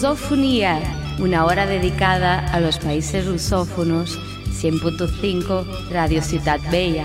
Lusofonía, una hora dedicada a los países lusófonos, 100.5 Radio Ciudad Bella.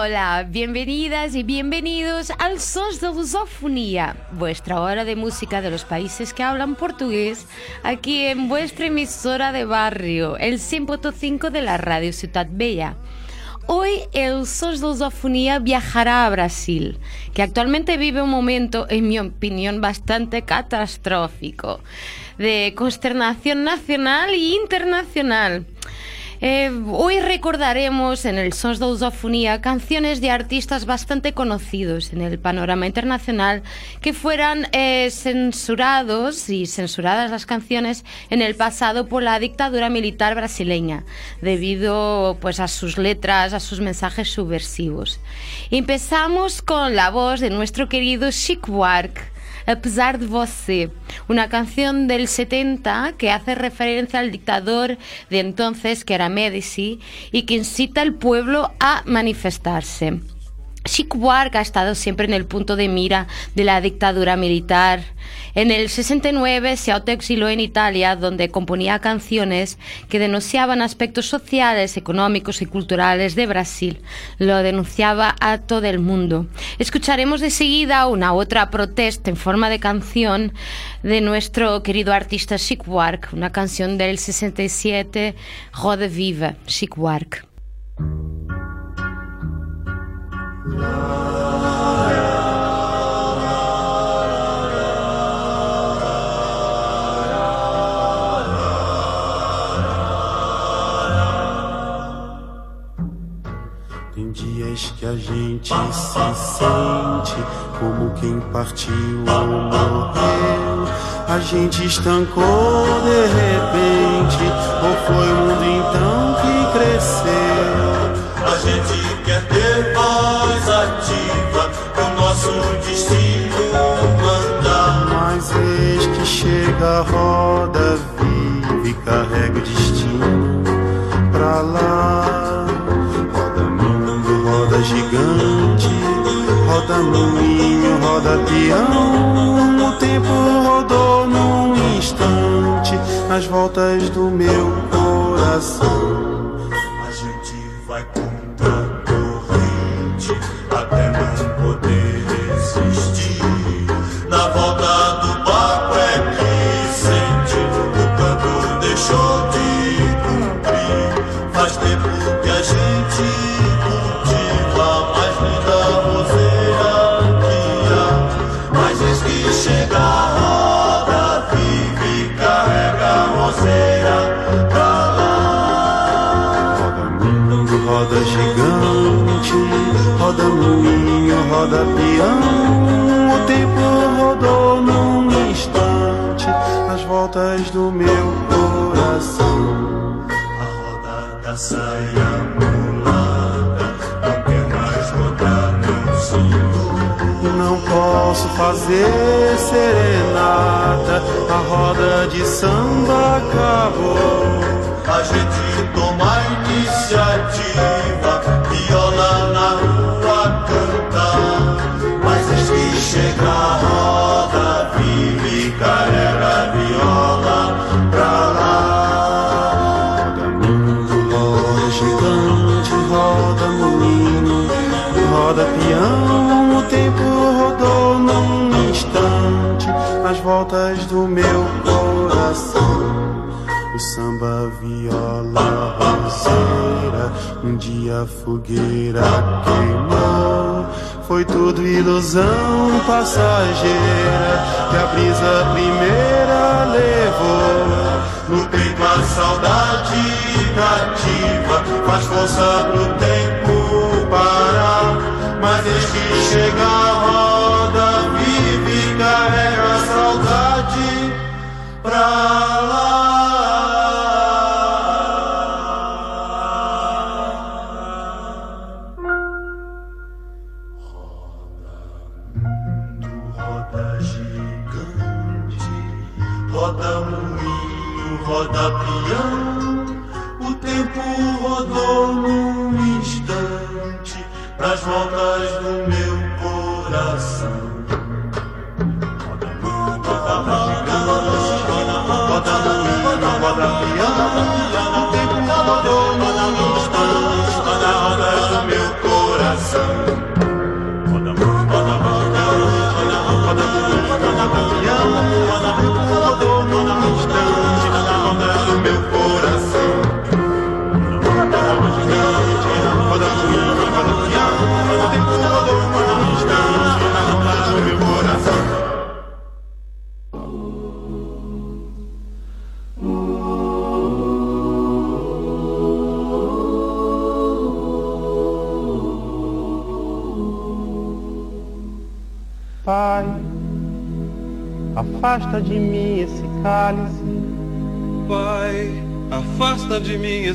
Hola, bienvenidas y bienvenidos al Sons de Lusofonía, vuestra hora de música de los países que hablan portugués, aquí en vuestra emisora de barrio, el 100.5 de la Radio Ciudad Bella. Hoy el Sons de Lusofonía viajará a Brasil, que actualmente vive un momento, en mi opinión, bastante catastrófico, de consternación nacional e internacional. Eh, hoy recordaremos en el Sons de Lusofonía canciones de artistas bastante conocidos en el panorama internacional que fueran eh, censurados y censuradas las canciones en el pasado por la dictadura militar brasileña debido pues a sus letras, a sus mensajes subversivos. Empezamos con la voz de nuestro querido Chic Buarque A de você, una canción del 70 que hace referencia al dictador de entonces, que era Medici, y que incita al pueblo a manifestarse. Chic ha estado siempre en el punto de mira de la dictadura militar. En el 69 se autoexiló en Italia, donde componía canciones que denunciaban aspectos sociales, económicos y culturales de Brasil. Lo denunciaba a todo el mundo. Escucharemos de seguida una otra protesta en forma de canción de nuestro querido artista Chic una canción del 67, Roda Viva, Chic. Tem dias que a gente se sente como quem partiu ou morreu. A gente estancou de repente, ou foi o mundo então que cresceu? A gente chega a roda viva e carrega o destino pra lá. Roda mundo, roda gigante, roda moinho, roda peão. O tempo rodou num instante nas voltas do meu coração. Roda moinho, roda peão. O tempo rodou num instante nas voltas do meu coração. A roda da saia mulata não quer mais rodar, não senhor. Não posso fazer serenata, a roda de samba acabou. A gente toma a iniciativa, viola nas voltas do meu coração. O samba, viola, roseira, um dia a fogueira queimou. Foi tudo ilusão passageira que a brisa primeira levou. No peito a saudade cativa Faz força pro tempo parar Mas eis que chega a roda viva e carrega a saudade pra lá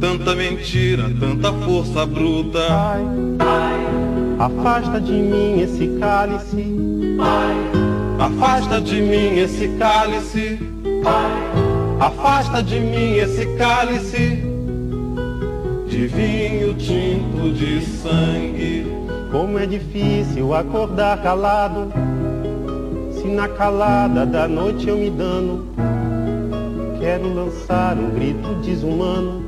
Tanta mentira, tanta força bruta. Pai, afasta de mim esse cálice. Pai, afasta de mim esse cálice. Pai, afasta de mim esse cálice de vinho tinto de sangue. Como é difícil acordar calado. Se na calada da noite eu me dano quero lançar um grito desumano,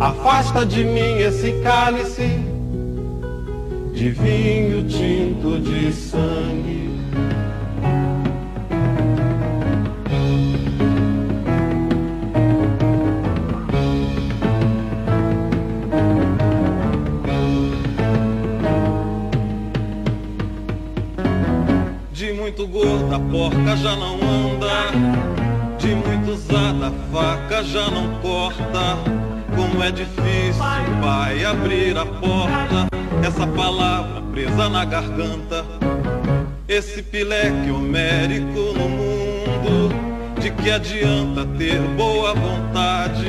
afasta de mim esse cálice de vinho tinto de sangue. De muito gorda a porca já não anda de muito usada, a faca já não corta. Como é difícil, pai, abrir a porta. Essa palavra presa na garganta. Esse pileque homérico no mundo. De que adianta ter boa vontade?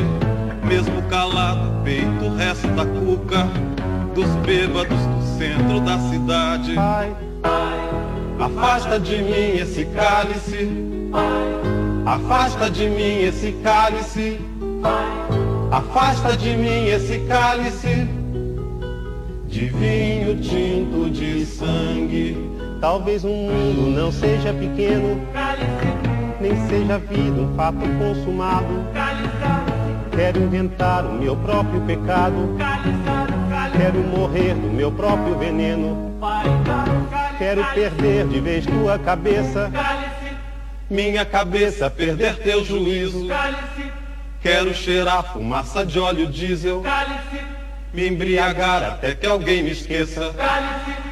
Mesmo calado, peito resta cuca dos bêbados do centro da cidade. Afasta de mim esse cálice. Afasta de mim esse cálice, afasta de mim esse cálice de vinho tinto de sangue. Talvez o mundo não seja pequeno, nem seja a vida um fato consumado. Quero inventar o meu próprio pecado, quero morrer do meu próprio veneno. Quero perder de vez tua cabeça minha cabeça perder teu juízo. Quero cheirar fumaça de óleo diesel. Cálice. Me embriagar até que alguém me esqueça. Cálice.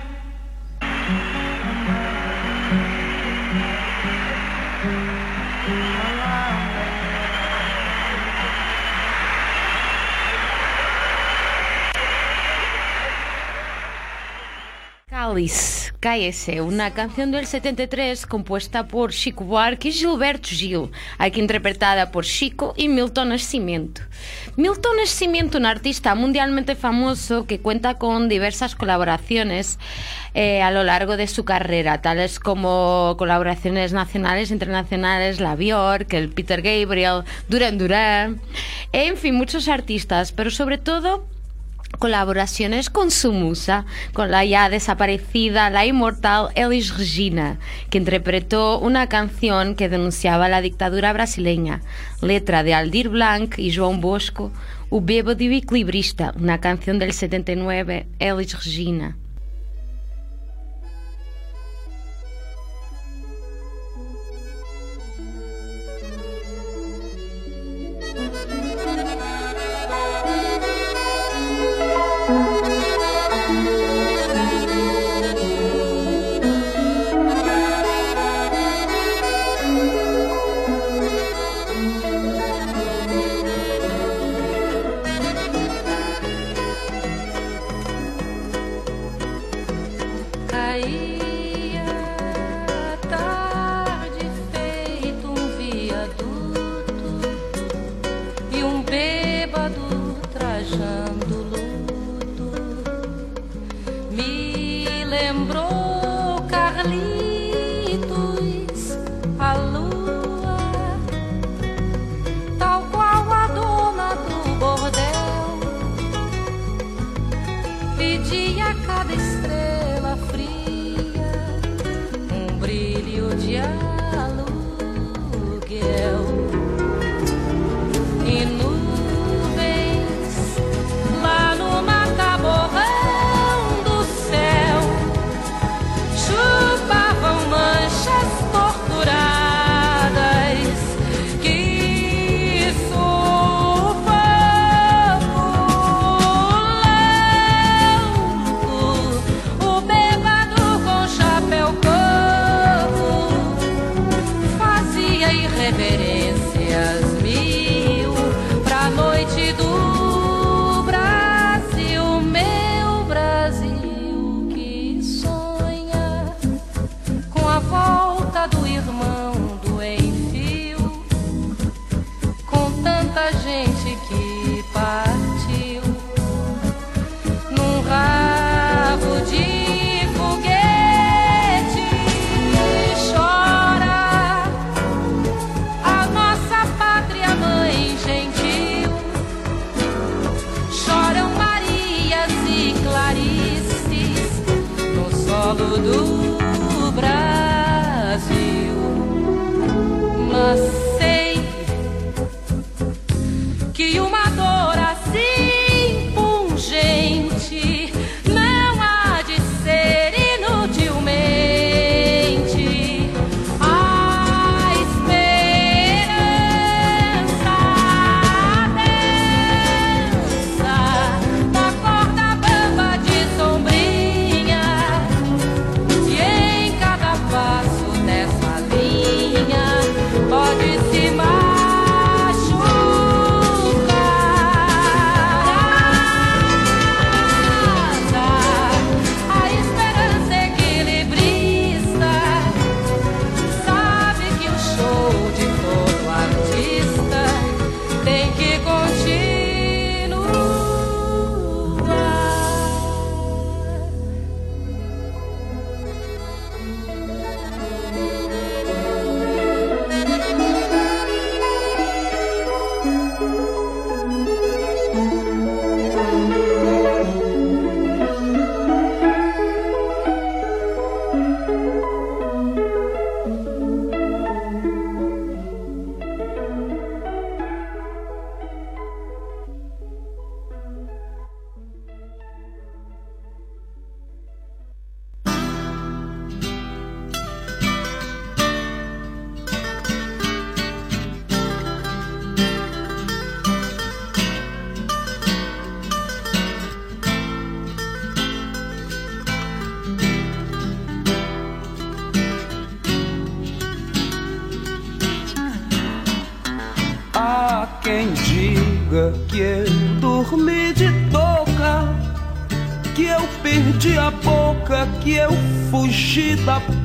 Cálice, Cállese, una canción del 73 compuesta por Chico Buarque y Gilberto Gil, aquí interpretada por Chico y Milton Nascimento. Milton Nascimento, un artista mundialmente famoso que cuenta con diversas colaboraciones eh, a lo largo de su carrera, tales como colaboraciones nacionales, internacionales, la Björk, el Peter Gabriel, Duran Duran, en fin, muchos artistas, pero sobre todo colaboraciones con su musa, con la ya desaparecida, la inmortal Elis Regina, que interpretó una canción que denunciaba la dictadura brasileña, letra de Aldir Blanc y João Bosco, O Bêbado e o Equilibrista, una canción del 79, Elis Regina.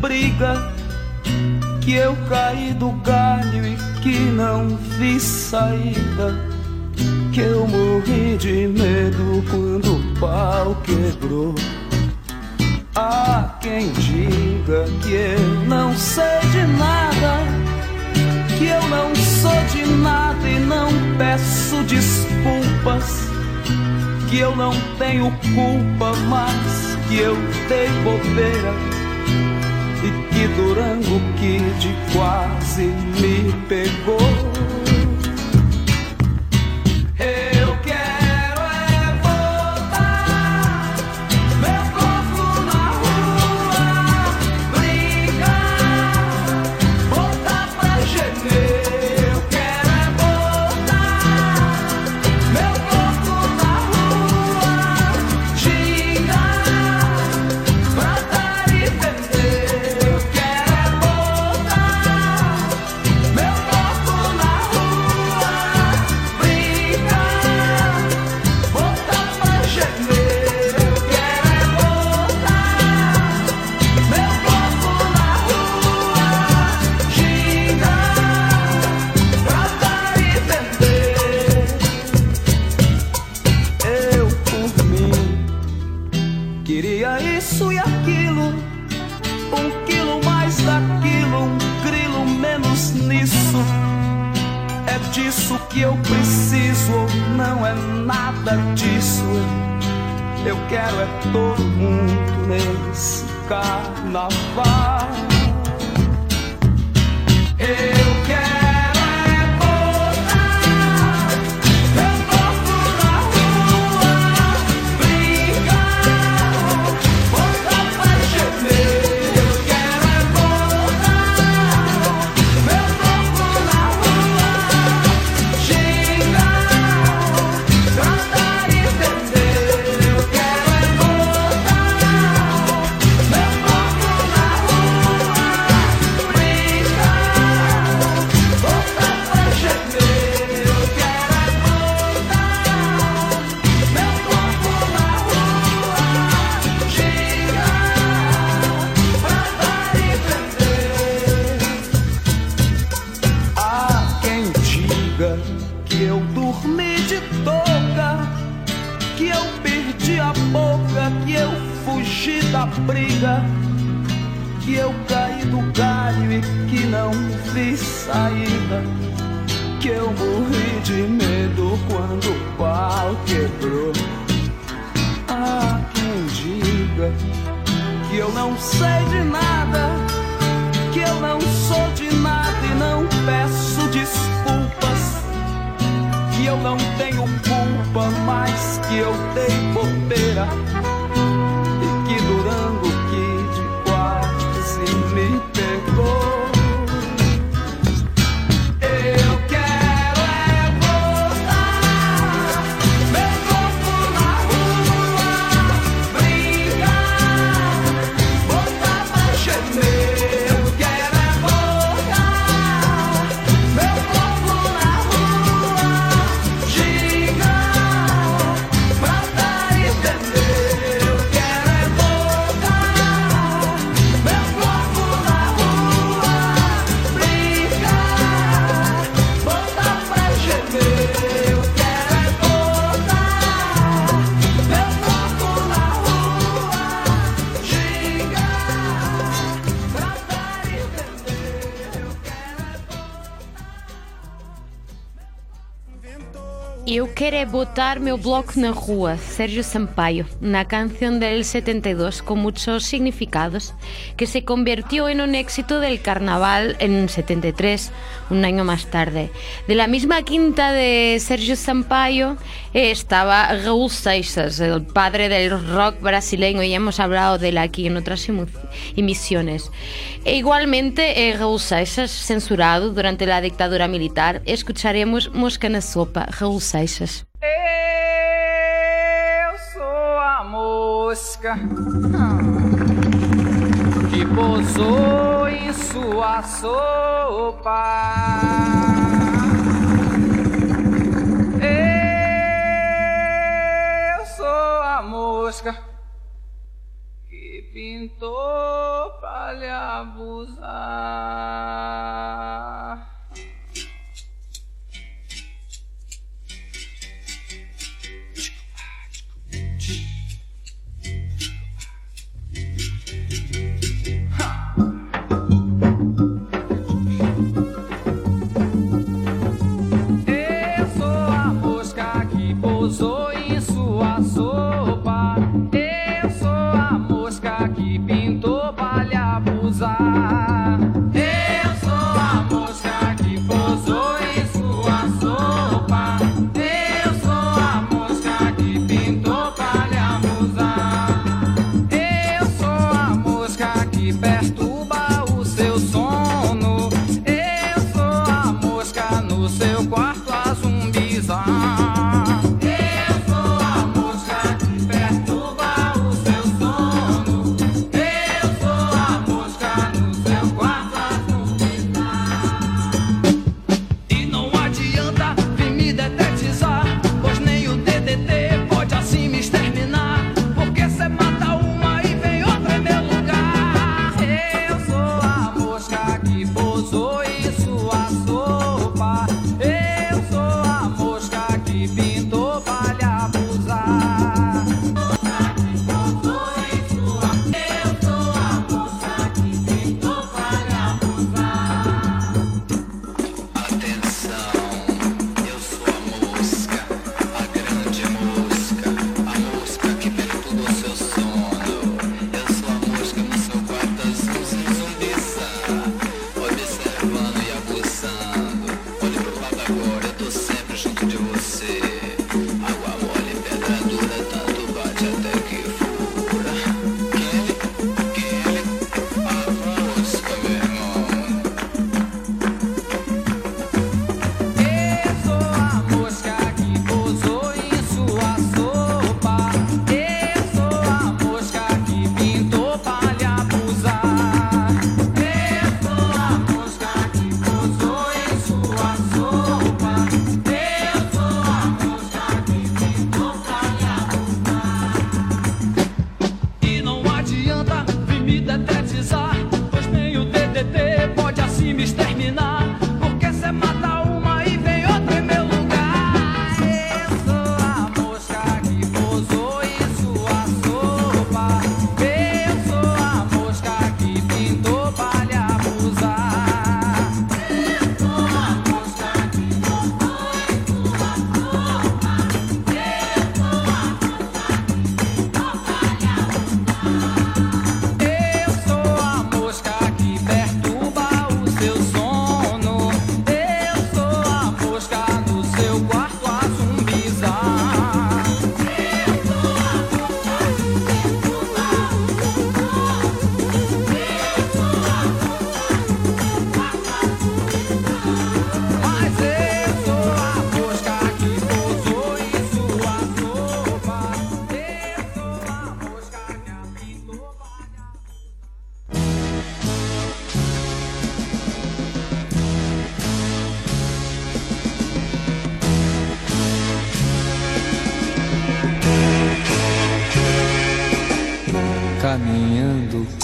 Briga que eu caí do galho e que não vi saída. Que eu morri de medo quando o pau quebrou. Há quem diga que eu não sei de nada, que eu não sou de nada e não peço desculpas, que eu não tenho culpa, mas que eu dei bobeira e Durango Kid quase me pegou. que eu preciso não é nada disso. Eu quero é todo mundo nesse carnaval. Eu não sei de nada, que eu não sou de nada e não peço desculpas. Que eu não tenho culpa, mas que eu dei bobeira botar meu bloco na rua, Sergio Sampaio, una canción del 72 con muchos significados, que se convirtió en un éxito del carnaval en 73, un año más tarde. De la misma quinta de Sergio Sampaio eh, estaba Raúl Seixas, el padre del rock brasileño, y hemos hablado de él aquí en otras emisiones. E igualmente, eh, Raúl Seixas, censurado durante la dictadura militar, escucharemos Mosca na Sopa, Raúl Seixas. Eu sou a mosca que pousou em sua sopa. Eu sou a mosca que pintou pra lhe abusar.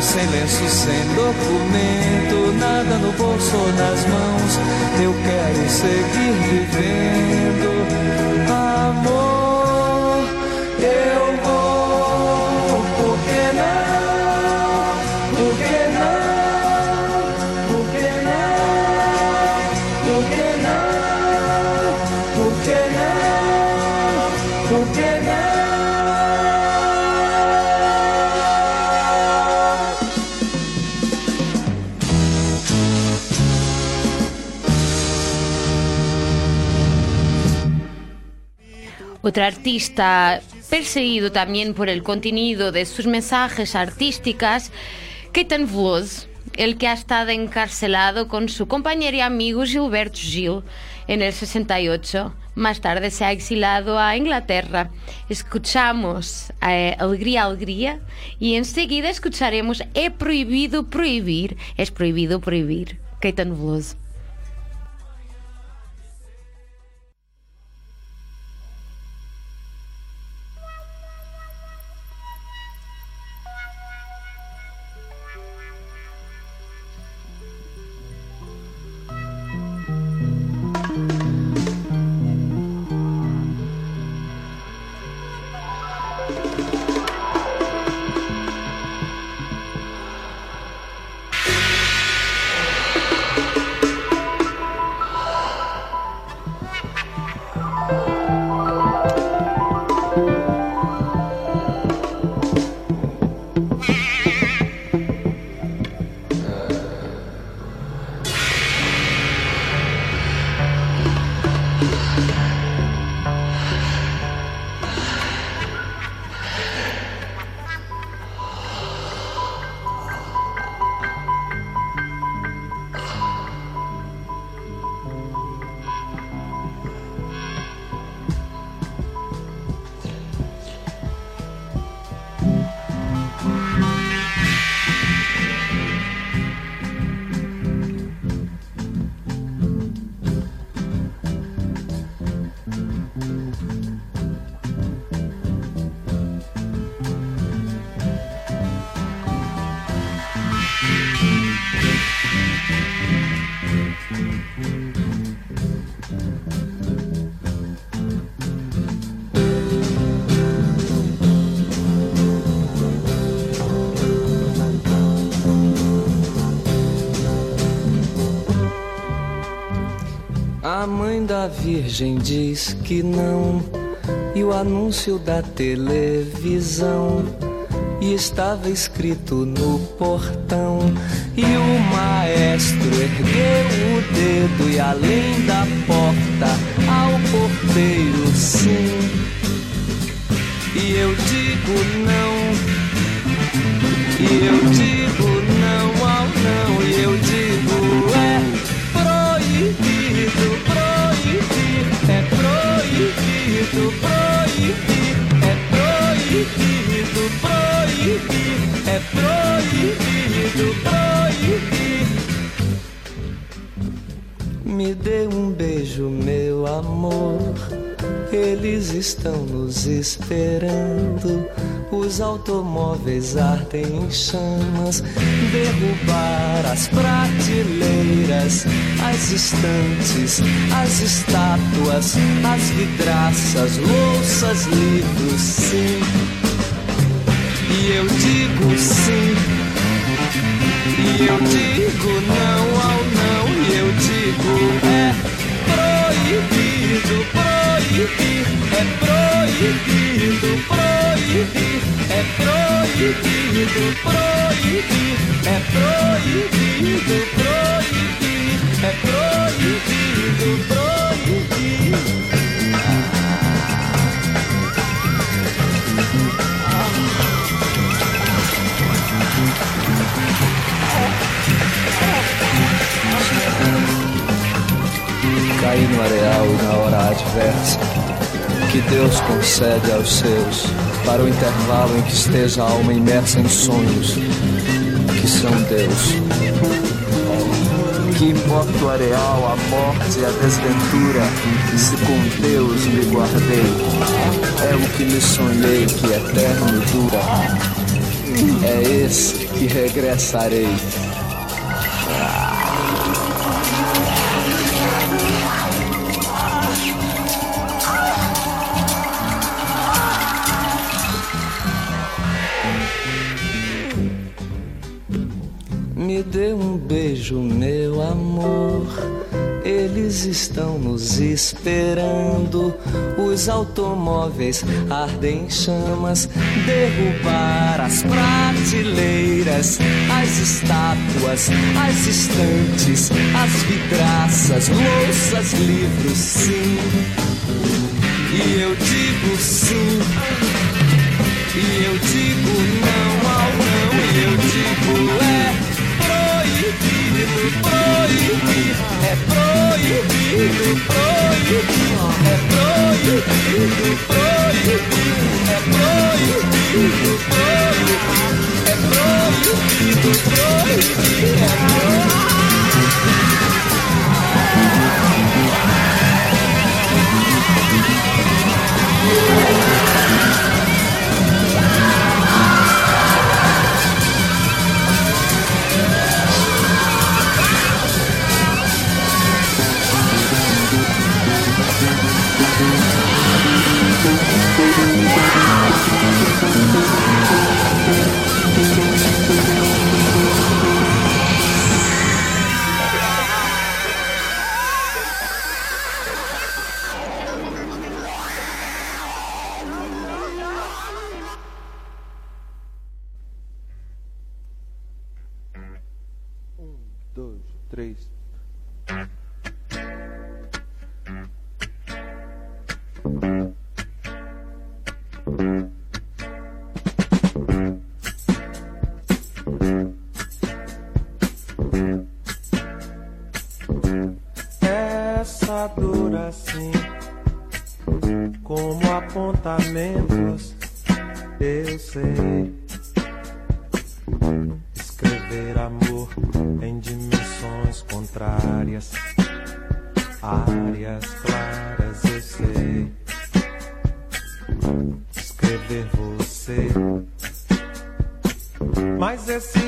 sem lenço, sem documento, nada no bolso ou nas mãos. Eu quero seguir vivendo. Otro artista perseguido también por el contenido de sus mensajes artísticas, Caetano Veloso, el que ha estado encarcelado con su compañero y amigo Gilberto Gil en el 68. Más tarde se ha exilado a Inglaterra. Escuchamos eh, Alegría, Alegría y enseguida escucharemos É proibido proibir. Es proibido proibir. Caetano Veloso. Mãe da Virgem diz que não, e o anúncio da televisão. E estava escrito no portão. E o maestro ergueu o dedo e além da porta ao porteiro sim. E eu digo não. E eu digo não ao não. E eu digo proibido, proibir. É proibido, proibir. É proibido, proibir. Me dê um beijo, meu amor. Eles estão nos esperando. Os automóveis ardem em chamas. Derrubar as prateleiras, as estantes, as estátuas, as vidraças, louças, livros, sim. E eu digo sim. E eu digo não ao não. E eu digo é proibido, proibir. É proibido, proibir. É proibido, proibir. É proibido, proibir. É proibido, proibir. Cair no areal na hora adversa que Deus concede aos seus para o intervalo em que esteja a alma imersa em sonhos que são Deus. Que importa o areal, a morte e a desventura, se com Deus me guardei. É o que me sonhei que eterno dura. É esse que regressarei. Beijo, meu amor. Eles estão nos esperando. Os automóveis ardem em chamas. Derrubar as prateleiras, as estátuas, as estantes, as vidraças, louças, livros, sim. E eu digo sim. E eu digo não ao não. E eu digo é proibido, proibir, é proibido, proibir, é proibido, proibir, é proibido, proibir, é proibido, proibir, é proibido.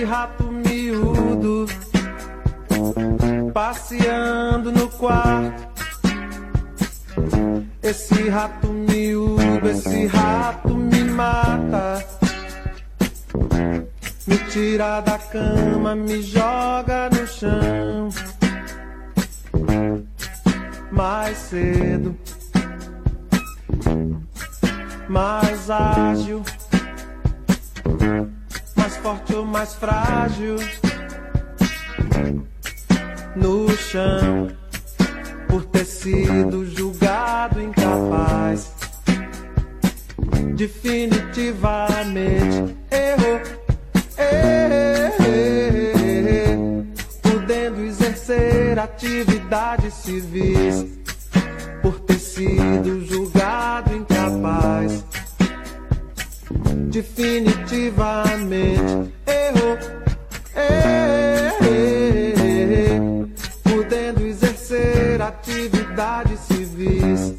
Rato miúdo passeando no quarto. Esse rato miúdo, esse rato me mata. Me tira da cama, me joga no chão. mais cedo, mais ágil, forte ou mais frágil. No chão, por ter sido julgado incapaz, definitivamente errou. Podendo exercer atividades civis por ter sido julgado incapaz. Definitivamente errou. Podendo exercer atividades civis.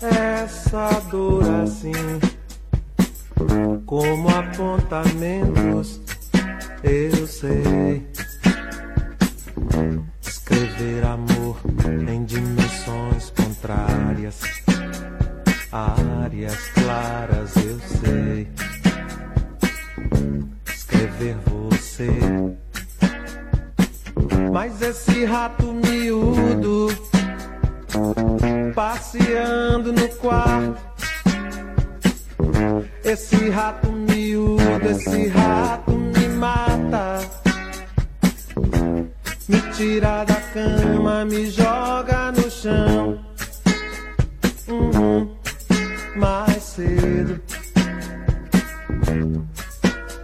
Essa dor assim, como apontamentos, eu sei. Escrever amor em dimensões contrárias, áreas claras, eu sei. Escrever você. Mas esse rato miúdo passeando no quarto. Esse rato miúdo, esse rato me mata. Me tira da cama, me joga no chão. Uhum. Mais cedo,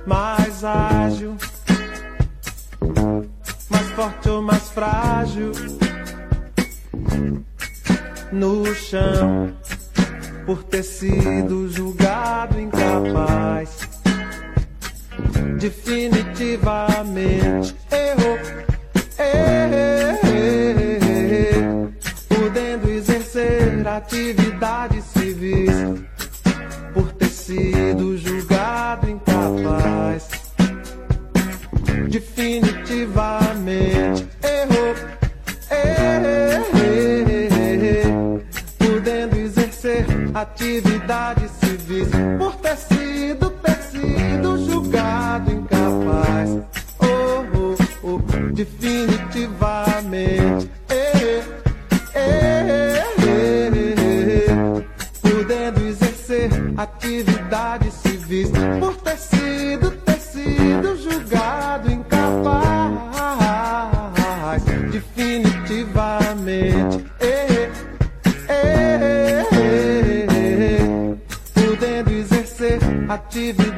mais ágil, mais forte ou mais frágil no chão por ter sido julgado incapaz. Definitivamente errou. Podendo exercer atividades civis por ter sido julgado incapaz. Definitivamente exercer atividades civis por ter sido, ter sido julgado incapaz. Oh, oh, oh, definitivamente.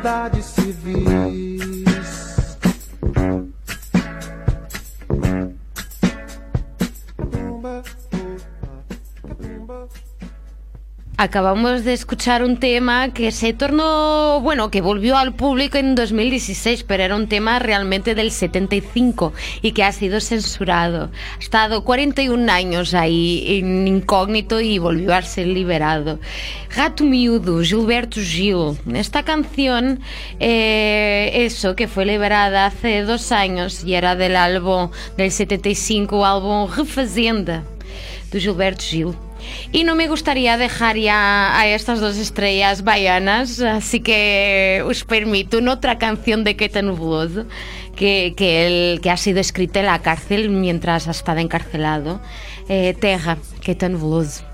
Atividades civis. Cabumba, Acabamos de escuchar un tema que se tornó, bueno, que volvió al público en 2016, pero era un tema realmente del 75 y que ha sido censurado. Ha estado 41 años ahí en incógnito y volvió a ser liberado. Gato Miúdo, Gilberto Gil. Esta canción, eh, eso, que fue liberada hace dos años y era del álbum del 75, álbum Refazenda, de Gilberto Gil. Y no me gustaría dejar ya a estas dos estrellas baianas, así que os permito otra canción de Queta Nubloso que, que, él, que ha sido escrita en la cárcel mientras ha estado encarcelado. Eh, Terra, Queta Nubloso.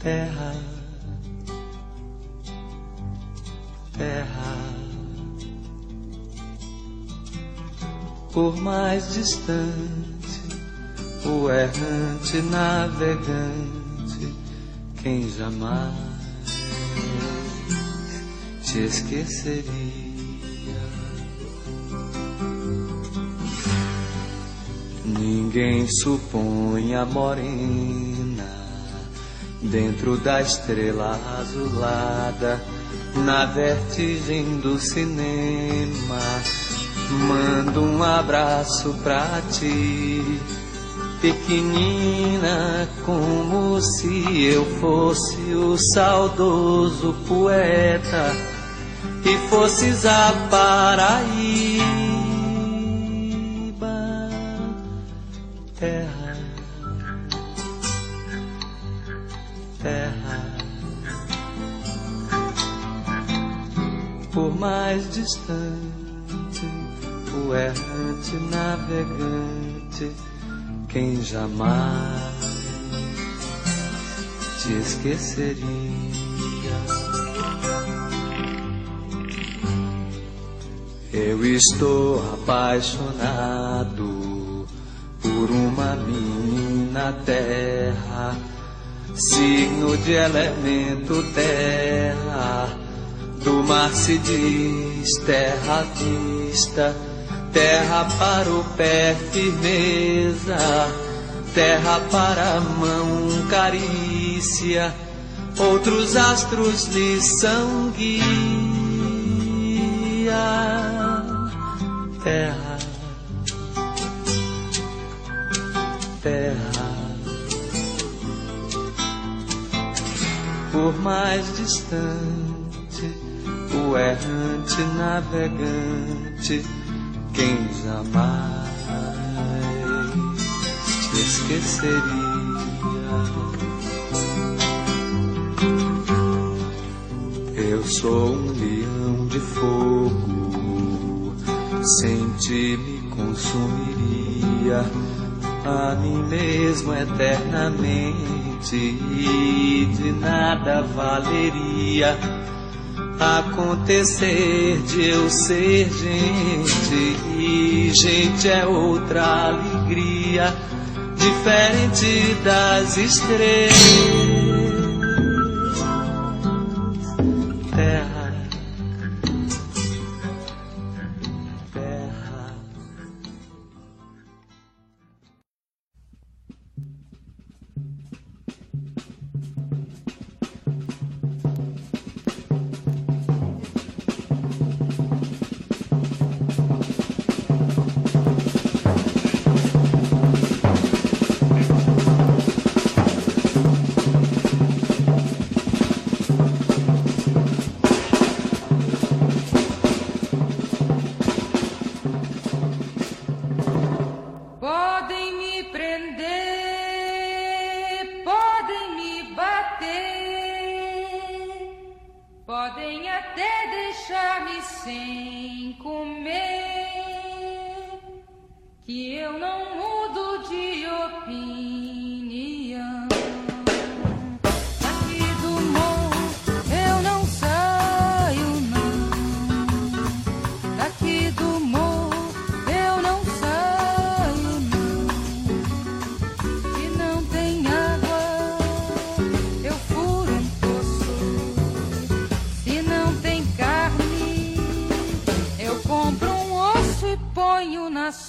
terra, terra. Por mais distante, o errante navegante quem jamais te esqueceria. Ninguém supõe a morena dentro da estrela azulada, na vertigem do cinema. Mando um abraço pra ti, pequenina, como se eu fosse o saudoso poeta e fosses a Paraíba. Mais distante, o errante navegante, quem jamais te esqueceria. Eu estou apaixonado por uma menina terra, signo de elemento terra do mar se diz terra vista, terra para o pé firmeza, terra para a mão carícia, outros astros lhe são guia. Terra, terra. Por mais distante errante navegante, quem jamais te esqueceria. Eu sou um leão de fogo, sem ti me consumiria a mim mesmo eternamente e de nada valeria acontecer de eu ser gente e gente é outra alegria diferente das estrelas.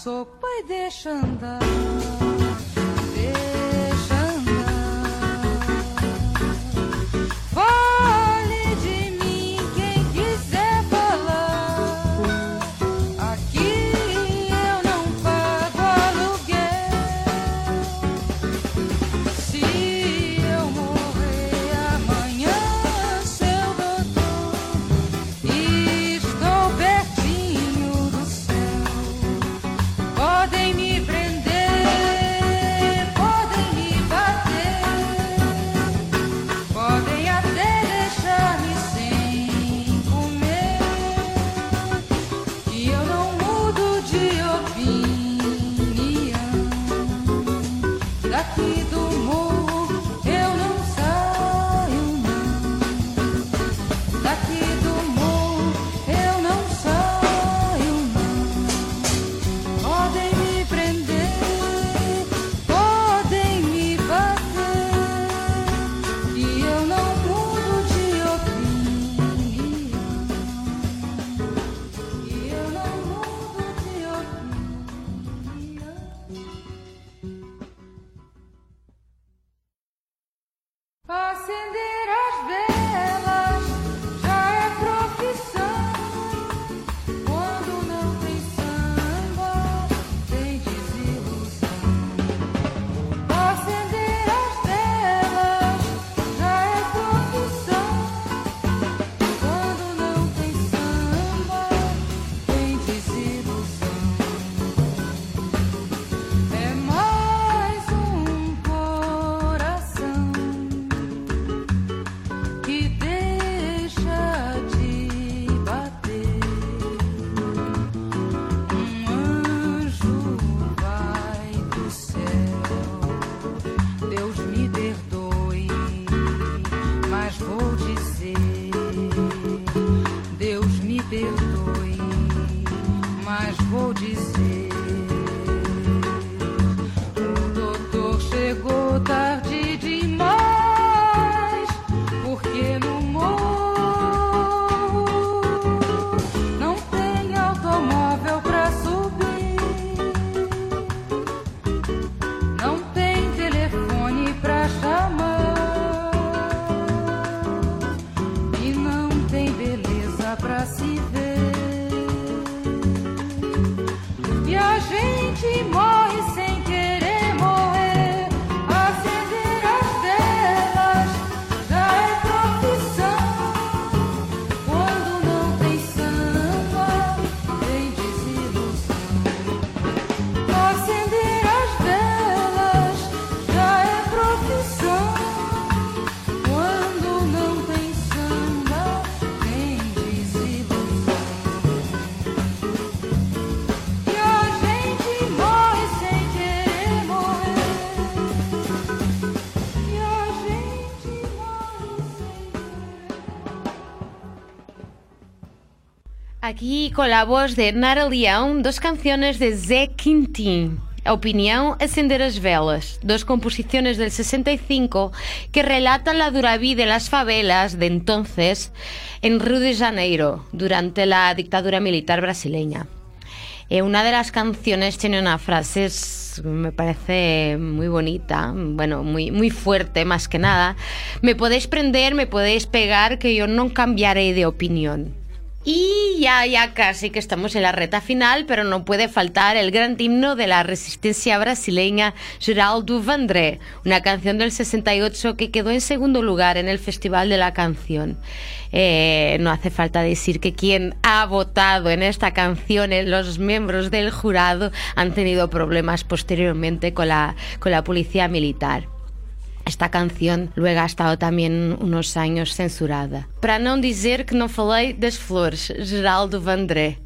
soco, pai, deixa andar. Aquí con la voz de Nara Leão, dos canciones de Zé Quintín. Opinión, Acender as Velas, dos composiciones del 65 que relatan la dura vida en las favelas de entonces en Río de Janeiro durante la dictadura militar brasileña. Eh, una de las canciones tiene una frase, me parece muy bonita, bueno, muy, muy fuerte más que nada. Me podéis prender, me podéis pegar, que yo no cambiaré de opinión. Y ya, ya casi que estamos en la reta final, pero no puede faltar el gran himno de la resistencia brasileña, Geraldo Vandré, una canción del 68 que quedó en segundo lugar en el Festival de la Canción. Eh, no hace falta decir que quien ha votado en esta canción, los miembros del jurado, han tenido problemas posteriormente con la, con la policía militar. Esta canción luego ha estado también unos años censurada. Para não dizer que não falei das flores, Geraldo Vandré.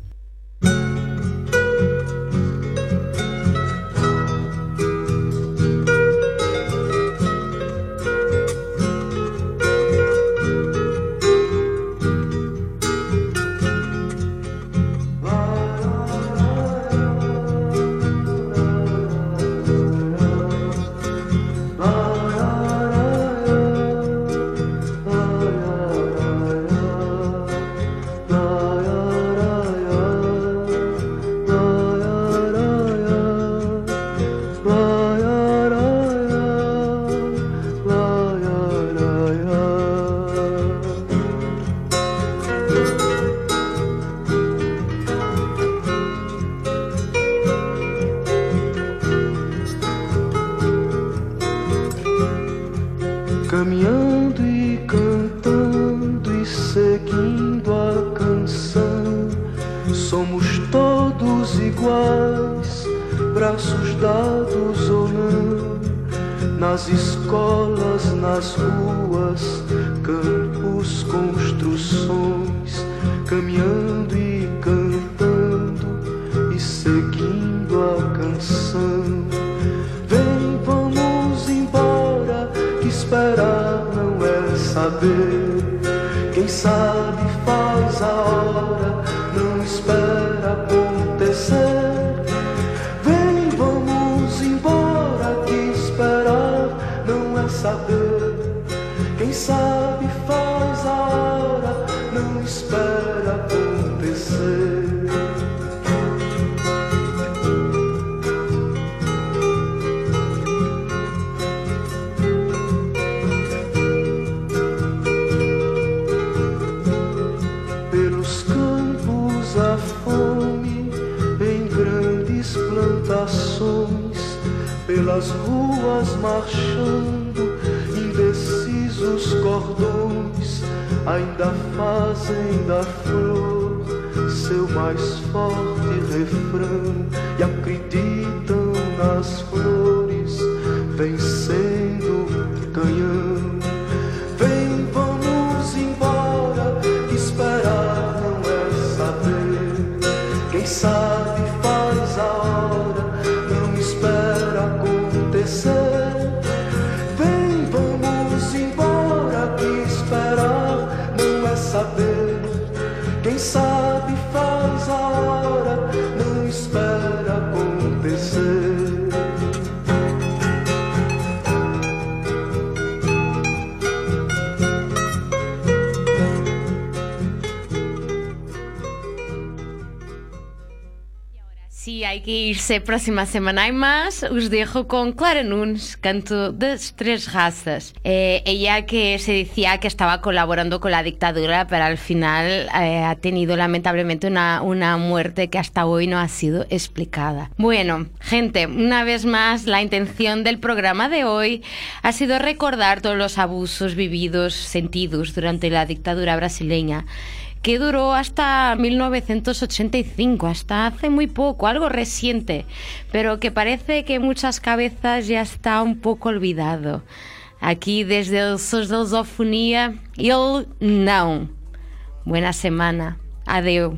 iguais, braços dados ou não, nas escolas, nas ruas, campos, construções, caminhando e cantando e seguindo a canção. Vem, vamos embora, que esperar não é saber. Quem sabe marchando, indecisos cordões ainda fazem da flor seu mais forte refrão. E acreditam que irse próxima semana y más, os dejo con Clara Nunes, canto das tres razas. Eh, ella que se decía que estaba colaborando con la dictadura, pero al final eh, ha tenido lamentablemente una, una muerte que hasta hoy no ha sido explicada. Bueno, gente, una vez más, la intención del programa de hoy ha sido recordar todos los abusos vividos, sentidos durante la dictadura brasileña que duró hasta 1985, hasta hace muy poco, algo reciente, pero que parece que muchas cabezas ya está un poco olvidado. Aqui desde el SOS da Lusofonia, ele não. Buena semana. Adeu.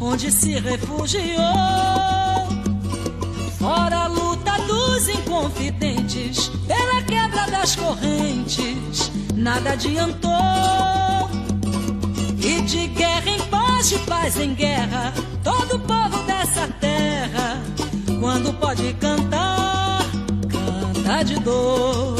onde se refugiou. Fora a luta dos inconfidentes, pela quebra das correntes, nada adiantou. E de guerra em paz, de paz em guerra, todo povo dessa terra, quando pode cantar, canta de dor.